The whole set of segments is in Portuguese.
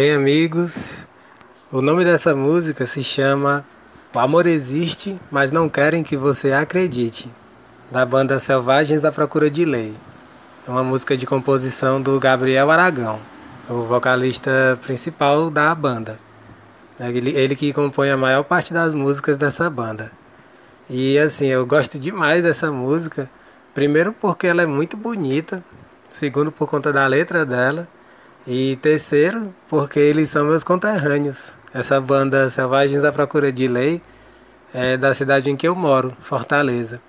Bem, amigos, o nome dessa música se chama O Amor Existe, mas Não Querem Que Você Acredite, da banda Selvagens à Procura de Lei. É uma música de composição do Gabriel Aragão, o vocalista principal da banda. Ele, ele que compõe a maior parte das músicas dessa banda. E assim, eu gosto demais dessa música. Primeiro porque ela é muito bonita, segundo por conta da letra dela. E terceiro, porque eles são meus conterrâneos. Essa banda Selvagens à Procura de Lei é da cidade em que eu moro, Fortaleza.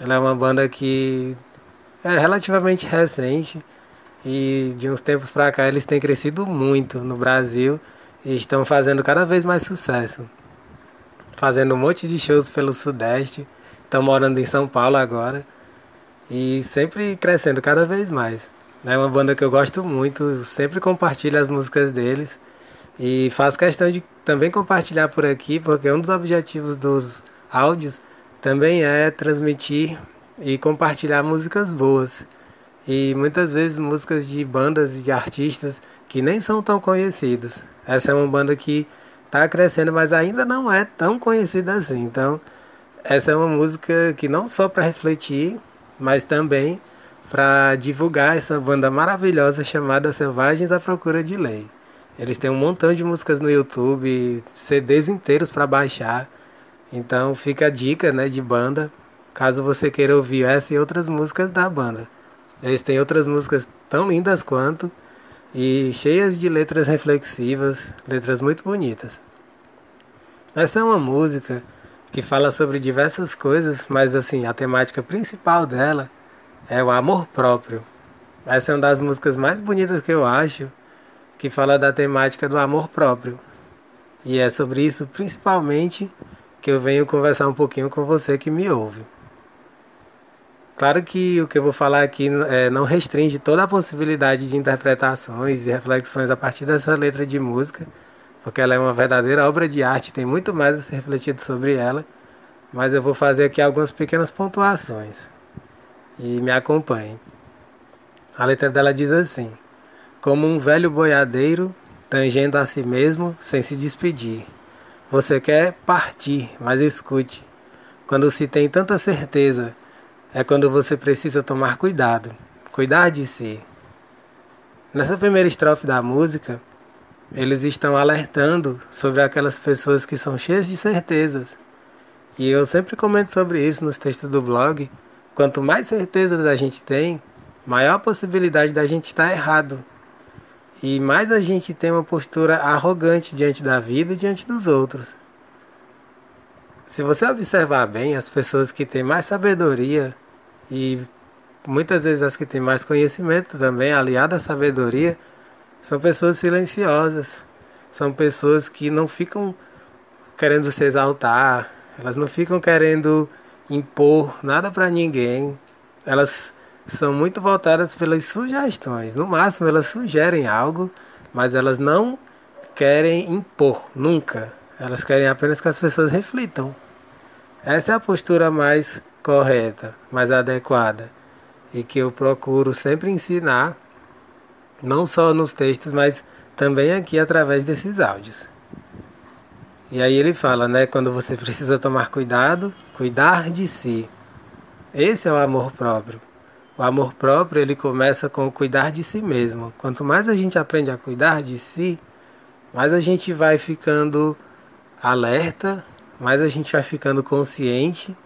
Ela é uma banda que é relativamente recente e de uns tempos pra cá eles têm crescido muito no Brasil e estão fazendo cada vez mais sucesso. Fazendo um monte de shows pelo Sudeste, estão morando em São Paulo agora e sempre crescendo cada vez mais. É uma banda que eu gosto muito, sempre compartilho as músicas deles e faço questão de também compartilhar por aqui, porque um dos objetivos dos áudios também é transmitir e compartilhar músicas boas. E muitas vezes músicas de bandas e de artistas que nem são tão conhecidos. Essa é uma banda que está crescendo, mas ainda não é tão conhecida assim. Então, essa é uma música que não só para refletir, mas também para divulgar essa banda maravilhosa chamada Selvagens à Procura de Lei. Eles têm um montão de músicas no YouTube, CDs inteiros para baixar. Então fica a dica, né, de banda, caso você queira ouvir essa e outras músicas da banda. Eles têm outras músicas tão lindas quanto e cheias de letras reflexivas, letras muito bonitas. Essa é uma música que fala sobre diversas coisas, mas assim, a temática principal dela é o amor próprio. Essa é uma das músicas mais bonitas que eu acho, que fala da temática do amor próprio. E é sobre isso principalmente que eu venho conversar um pouquinho com você que me ouve. Claro que o que eu vou falar aqui é, não restringe toda a possibilidade de interpretações e reflexões a partir dessa letra de música, porque ela é uma verdadeira obra de arte, tem muito mais a ser refletido sobre ela, mas eu vou fazer aqui algumas pequenas pontuações. E me acompanhe. A letra dela diz assim: Como um velho boiadeiro tangendo a si mesmo sem se despedir. Você quer partir, mas escute. Quando se tem tanta certeza é quando você precisa tomar cuidado, cuidar de si. Nessa primeira estrofe da música, eles estão alertando sobre aquelas pessoas que são cheias de certezas. E eu sempre comento sobre isso nos textos do blog. Quanto mais certezas a gente tem, maior a possibilidade da gente estar errado. E mais a gente tem uma postura arrogante diante da vida e diante dos outros. Se você observar bem, as pessoas que têm mais sabedoria e muitas vezes as que têm mais conhecimento também, aliado à sabedoria, são pessoas silenciosas. São pessoas que não ficam querendo se exaltar, elas não ficam querendo impor nada para ninguém. Elas são muito voltadas pelas sugestões. No máximo, elas sugerem algo, mas elas não querem impor, nunca. Elas querem apenas que as pessoas reflitam. Essa é a postura mais correta, mais adequada e que eu procuro sempre ensinar, não só nos textos, mas também aqui através desses áudios. E aí ele fala, né, quando você precisa tomar cuidado, cuidar de si. Esse é o amor próprio. O amor próprio, ele começa com o cuidar de si mesmo. Quanto mais a gente aprende a cuidar de si, mais a gente vai ficando alerta, mais a gente vai ficando consciente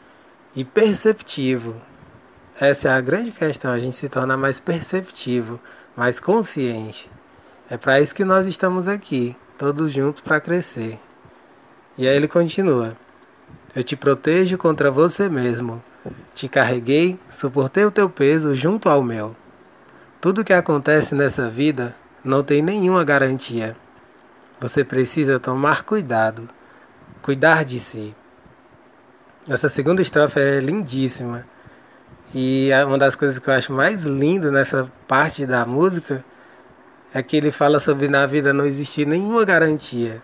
e perceptivo. Essa é a grande questão, a gente se torna mais perceptivo, mais consciente. É para isso que nós estamos aqui, todos juntos para crescer. E aí ele continua: Eu te protejo contra você mesmo. Te carreguei, suportei o teu peso junto ao meu. Tudo que acontece nessa vida não tem nenhuma garantia. Você precisa tomar cuidado, cuidar de si. Essa segunda estrofe é lindíssima. E uma das coisas que eu acho mais lindo nessa parte da música é que ele fala sobre na vida não existir nenhuma garantia.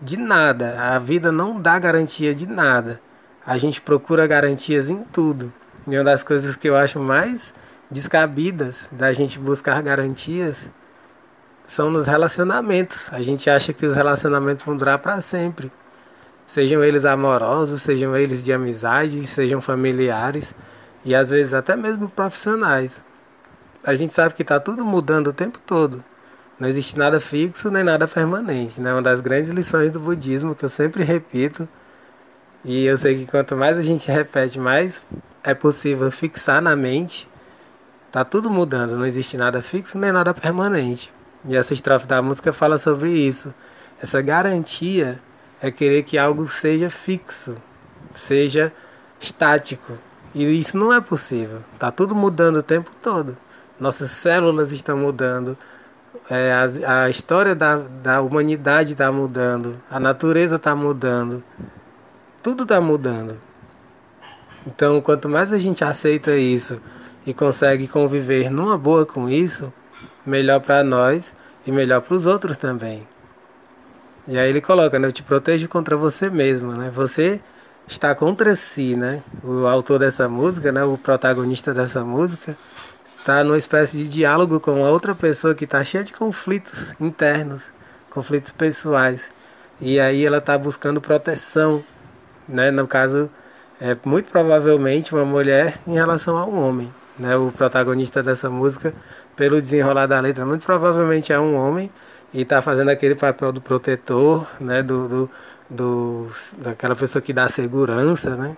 De nada. A vida não dá garantia de nada. A gente procura garantias em tudo. E uma das coisas que eu acho mais descabidas da gente buscar garantias são nos relacionamentos. A gente acha que os relacionamentos vão durar para sempre sejam eles amorosos, sejam eles de amizade, sejam familiares e às vezes até mesmo profissionais. A gente sabe que está tudo mudando o tempo todo. Não existe nada fixo nem nada permanente. Né? Uma das grandes lições do budismo que eu sempre repito. E eu sei que quanto mais a gente repete, mais é possível fixar na mente. Tá tudo mudando, não existe nada fixo nem nada permanente. E essa estrofe da música fala sobre isso. Essa garantia é querer que algo seja fixo, seja estático. E isso não é possível. Está tudo mudando o tempo todo. Nossas células estão mudando. É, a, a história da, da humanidade está mudando. A natureza está mudando. Tudo está mudando. Então, quanto mais a gente aceita isso e consegue conviver numa boa com isso, melhor para nós e melhor para os outros também. E aí ele coloca, né? Eu te protejo contra você mesmo, né? Você está contra si, né? O autor dessa música, né? O protagonista dessa música está numa espécie de diálogo com outra pessoa que está cheia de conflitos internos, conflitos pessoais. E aí ela está buscando proteção, né? No caso, é muito provavelmente uma mulher em relação a um homem, né? O protagonista dessa música, pelo desenrolar da letra, muito provavelmente é um homem e está fazendo aquele papel do protetor, né, do, do, do, daquela pessoa que dá segurança, né?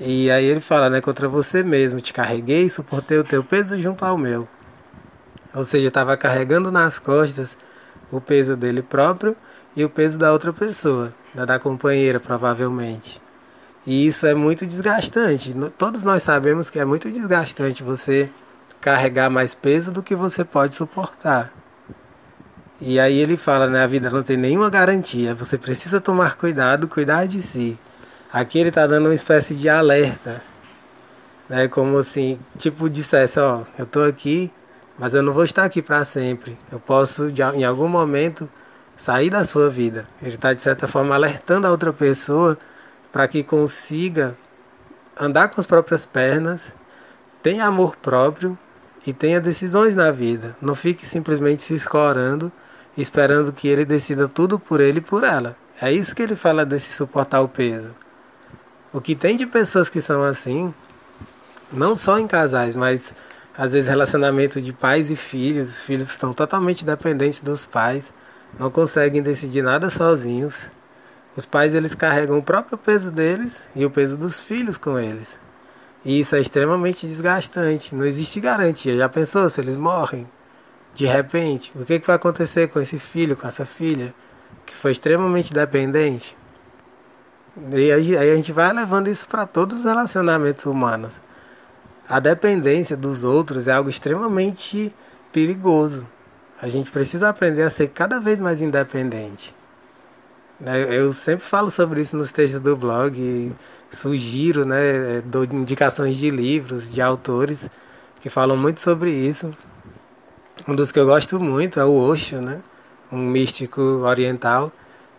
E aí ele fala, né, contra você mesmo, te carreguei e suportei o teu peso junto ao meu. Ou seja, estava carregando nas costas o peso dele próprio e o peso da outra pessoa, da, da companheira, provavelmente. E isso é muito desgastante. Todos nós sabemos que é muito desgastante você carregar mais peso do que você pode suportar. E aí ele fala, né, a vida não tem nenhuma garantia, você precisa tomar cuidado, cuidar de si. Aqui ele está dando uma espécie de alerta, né, como assim, tipo dissesse, ó, eu estou aqui, mas eu não vou estar aqui para sempre. Eu posso, de, em algum momento, sair da sua vida. Ele está, de certa forma, alertando a outra pessoa para que consiga andar com as próprias pernas, tenha amor próprio e tenha decisões na vida. Não fique simplesmente se escorando esperando que ele decida tudo por ele e por ela. É isso que ele fala desse suportar o peso. O que tem de pessoas que são assim, não só em casais, mas às vezes relacionamento de pais e filhos, os filhos estão totalmente dependentes dos pais, não conseguem decidir nada sozinhos. Os pais eles carregam o próprio peso deles e o peso dos filhos com eles. E isso é extremamente desgastante, não existe garantia. Já pensou se eles morrem? de repente, o que, que vai acontecer com esse filho, com essa filha, que foi extremamente dependente? E aí, aí a gente vai levando isso para todos os relacionamentos humanos. A dependência dos outros é algo extremamente perigoso. A gente precisa aprender a ser cada vez mais independente. Né, eu sempre falo sobre isso nos textos do blog, sugiro, né, dou indicações de livros, de autores que falam muito sobre isso, um dos que eu gosto muito é o Osho, né? Um místico oriental.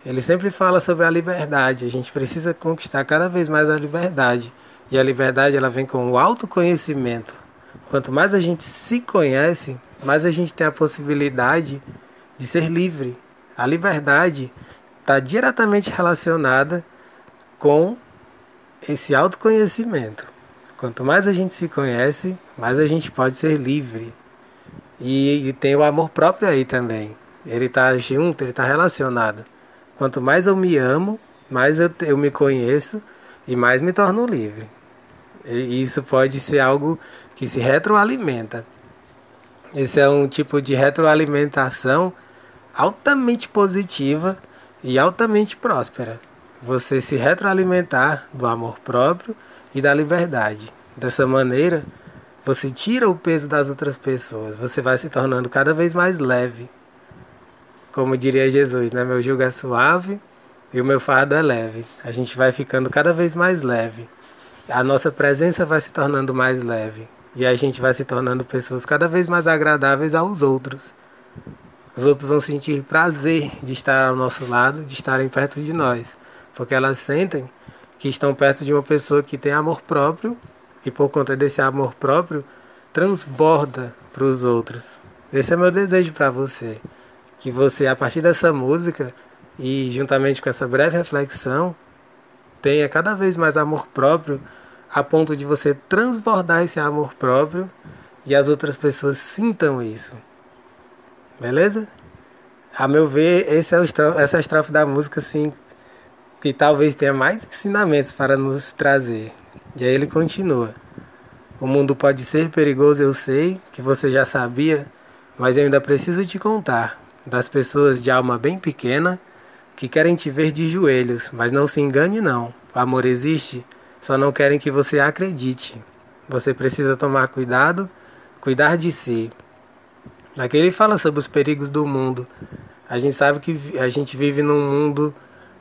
Ele sempre fala sobre a liberdade. A gente precisa conquistar cada vez mais a liberdade. E a liberdade ela vem com o autoconhecimento. Quanto mais a gente se conhece, mais a gente tem a possibilidade de ser livre. A liberdade está diretamente relacionada com esse autoconhecimento. Quanto mais a gente se conhece, mais a gente pode ser livre. E, e tem o amor próprio aí também. Ele está junto, ele está relacionado. Quanto mais eu me amo, mais eu, eu me conheço e mais me torno livre. E isso pode ser algo que se retroalimenta. Esse é um tipo de retroalimentação altamente positiva e altamente próspera. Você se retroalimentar do amor próprio e da liberdade. Dessa maneira, você tira o peso das outras pessoas, você vai se tornando cada vez mais leve. Como diria Jesus, né? Meu jugo é suave e o meu fardo é leve. A gente vai ficando cada vez mais leve. A nossa presença vai se tornando mais leve. E a gente vai se tornando pessoas cada vez mais agradáveis aos outros. Os outros vão sentir prazer de estar ao nosso lado, de estarem perto de nós. Porque elas sentem que estão perto de uma pessoa que tem amor próprio e por conta desse amor próprio transborda para os outros. Esse é meu desejo para você, que você a partir dessa música e juntamente com essa breve reflexão tenha cada vez mais amor próprio a ponto de você transbordar esse amor próprio e as outras pessoas sintam isso. Beleza? A meu ver, esse é o estrofe, essa é a estrofe da música assim que talvez tenha mais ensinamentos para nos trazer. E aí ele continua. O mundo pode ser perigoso, eu sei, que você já sabia, mas eu ainda preciso te contar das pessoas de alma bem pequena que querem te ver de joelhos, mas não se engane não. O amor existe, só não querem que você acredite. Você precisa tomar cuidado, cuidar de si. Aqui ele fala sobre os perigos do mundo. A gente sabe que a gente vive num mundo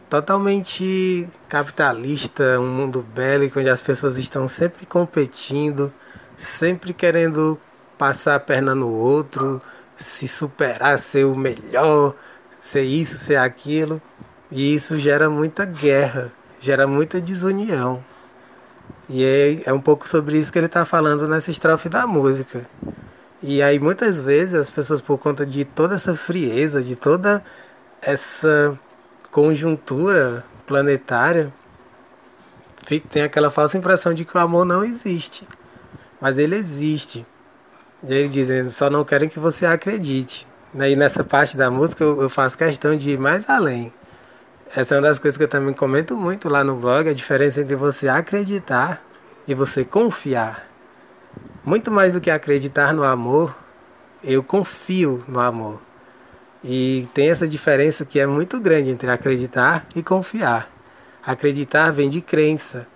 totalmente capitalista, um mundo bélico onde as pessoas estão sempre competindo, sempre querendo passar a perna no outro, se superar, ser o melhor, ser isso, ser aquilo. E isso gera muita guerra, gera muita desunião. E é, é um pouco sobre isso que ele está falando nessa estrofe da música. E aí muitas vezes as pessoas, por conta de toda essa frieza, de toda essa conjuntura planetária, tem aquela falsa impressão de que o amor não existe. Mas ele existe. Ele dizendo, só não querem que você acredite. E nessa parte da música eu faço questão de ir mais além. Essa é uma das coisas que eu também comento muito lá no blog, a diferença entre você acreditar e você confiar. Muito mais do que acreditar no amor, eu confio no amor. E tem essa diferença que é muito grande entre acreditar e confiar. Acreditar vem de crença.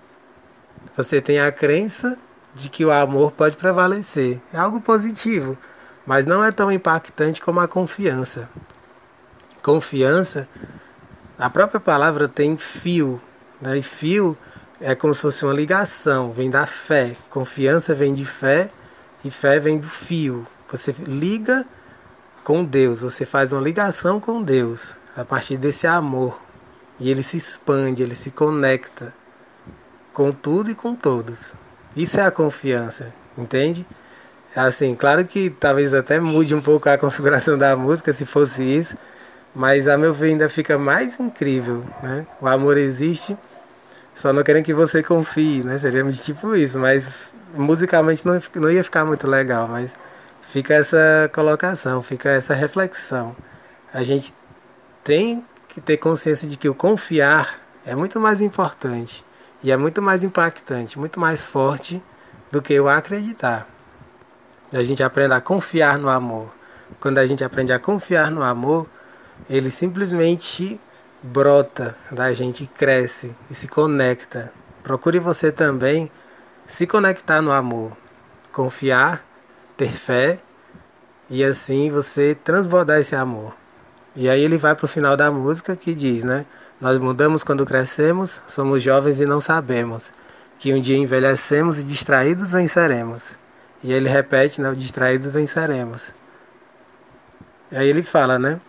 Você tem a crença de que o amor pode prevalecer. É algo positivo, mas não é tão impactante como a confiança. Confiança, a própria palavra tem fio, né? e fio é como se fosse uma ligação, vem da fé. Confiança vem de fé e fé vem do fio. Você liga com Deus, você faz uma ligação com Deus a partir desse amor. E ele se expande, ele se conecta com tudo e com todos. Isso é a confiança, entende? Assim, claro que talvez até mude um pouco a configuração da música se fosse isso, mas a meu ver ainda fica mais incrível, né? O amor existe, só não querem que você confie, né? Seria tipo isso, mas musicalmente não, não ia ficar muito legal, mas fica essa colocação, fica essa reflexão. A gente tem que ter consciência de que o confiar é muito mais importante e é muito mais impactante, muito mais forte do que o acreditar. A gente aprende a confiar no amor. Quando a gente aprende a confiar no amor, ele simplesmente brota da gente, cresce e se conecta. Procure você também se conectar no amor, confiar, ter fé e assim você transbordar esse amor. E aí ele vai para o final da música que diz, né? Nós mudamos quando crescemos, somos jovens e não sabemos que um dia envelhecemos e distraídos venceremos. E ele repete, né? Distraídos venceremos. Aí ele fala, né?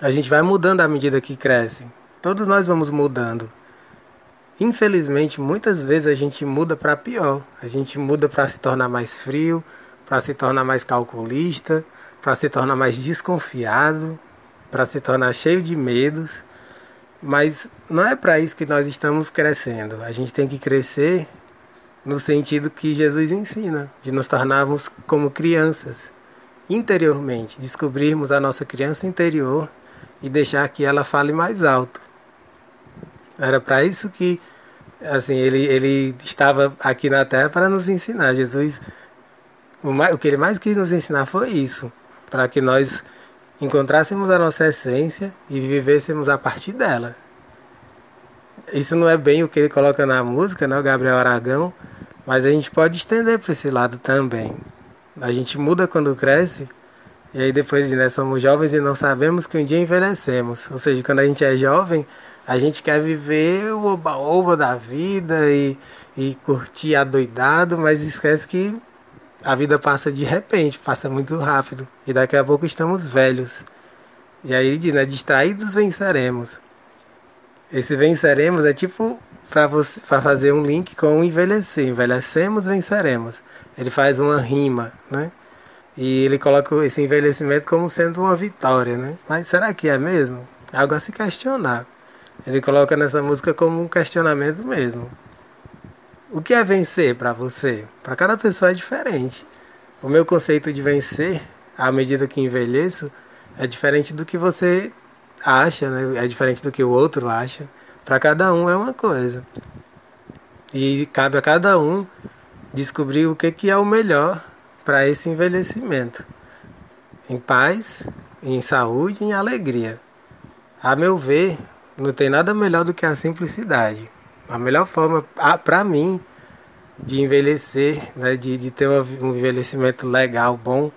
A gente vai mudando à medida que cresce. Todos nós vamos mudando. Infelizmente, muitas vezes a gente muda para pior. A gente muda para se tornar mais frio, para se tornar mais calculista, para se tornar mais desconfiado, para se tornar cheio de medos. Mas não é para isso que nós estamos crescendo. A gente tem que crescer no sentido que Jesus ensina, de nos tornarmos como crianças, interiormente, descobrirmos a nossa criança interior e deixar que ela fale mais alto. Era para isso que assim ele, ele estava aqui na terra para nos ensinar. Jesus, o, mais, o que ele mais quis nos ensinar foi isso, para que nós encontrássemos a nossa essência e vivêssemos a partir dela. Isso não é bem o que ele coloca na música, né, o Gabriel Aragão, mas a gente pode estender para esse lado também. A gente muda quando cresce, e aí depois né, somos jovens e não sabemos que um dia envelhecemos. Ou seja, quando a gente é jovem, a gente quer viver o oba-oba da vida e, e curtir adoidado, mas esquece que a vida passa de repente, passa muito rápido. E daqui a pouco estamos velhos. E aí ele diz, né? Distraídos venceremos. Esse venceremos é tipo para fazer um link com envelhecer. Envelhecemos, venceremos. Ele faz uma rima, né? E ele coloca esse envelhecimento como sendo uma vitória, né? Mas será que é mesmo? Algo a se questionar. Ele coloca nessa música como um questionamento mesmo. O que é vencer para você? Para cada pessoa é diferente. O meu conceito de vencer, à medida que envelheço, é diferente do que você acha, né? é diferente do que o outro acha. Para cada um é uma coisa. E cabe a cada um descobrir o que, que é o melhor para esse envelhecimento. Em paz, em saúde, em alegria. A meu ver, não tem nada melhor do que a simplicidade. A melhor forma, para mim, de envelhecer, né, de, de ter um envelhecimento legal, bom,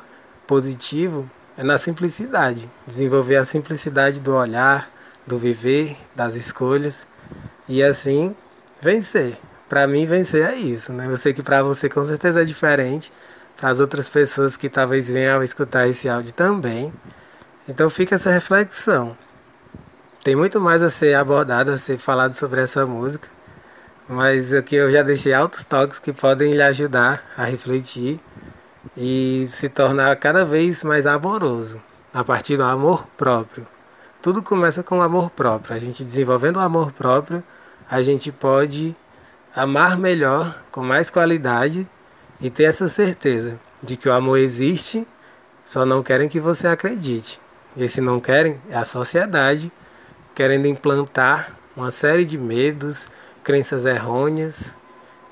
positivo, é na simplicidade. Desenvolver a simplicidade do olhar, do viver, das escolhas e assim vencer. Para mim, vencer é isso. Né? Eu sei que para você com certeza é diferente, para as outras pessoas que talvez venham a escutar esse áudio também. Então fica essa reflexão. Tem muito mais a ser abordado, a ser falado sobre essa música. Mas aqui eu já deixei altos toques que podem lhe ajudar a refletir e se tornar cada vez mais amoroso, a partir do amor próprio. Tudo começa com o amor próprio. A gente desenvolvendo o amor próprio, a gente pode amar melhor, com mais qualidade e ter essa certeza de que o amor existe, só não querem que você acredite. E se não querem, é a sociedade querendo implantar uma série de medos, crenças errôneas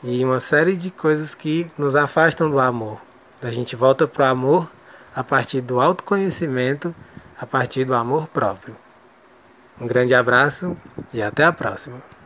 e uma série de coisas que nos afastam do amor. A gente volta para o amor a partir do autoconhecimento, a partir do amor próprio. Um grande abraço e até a próxima.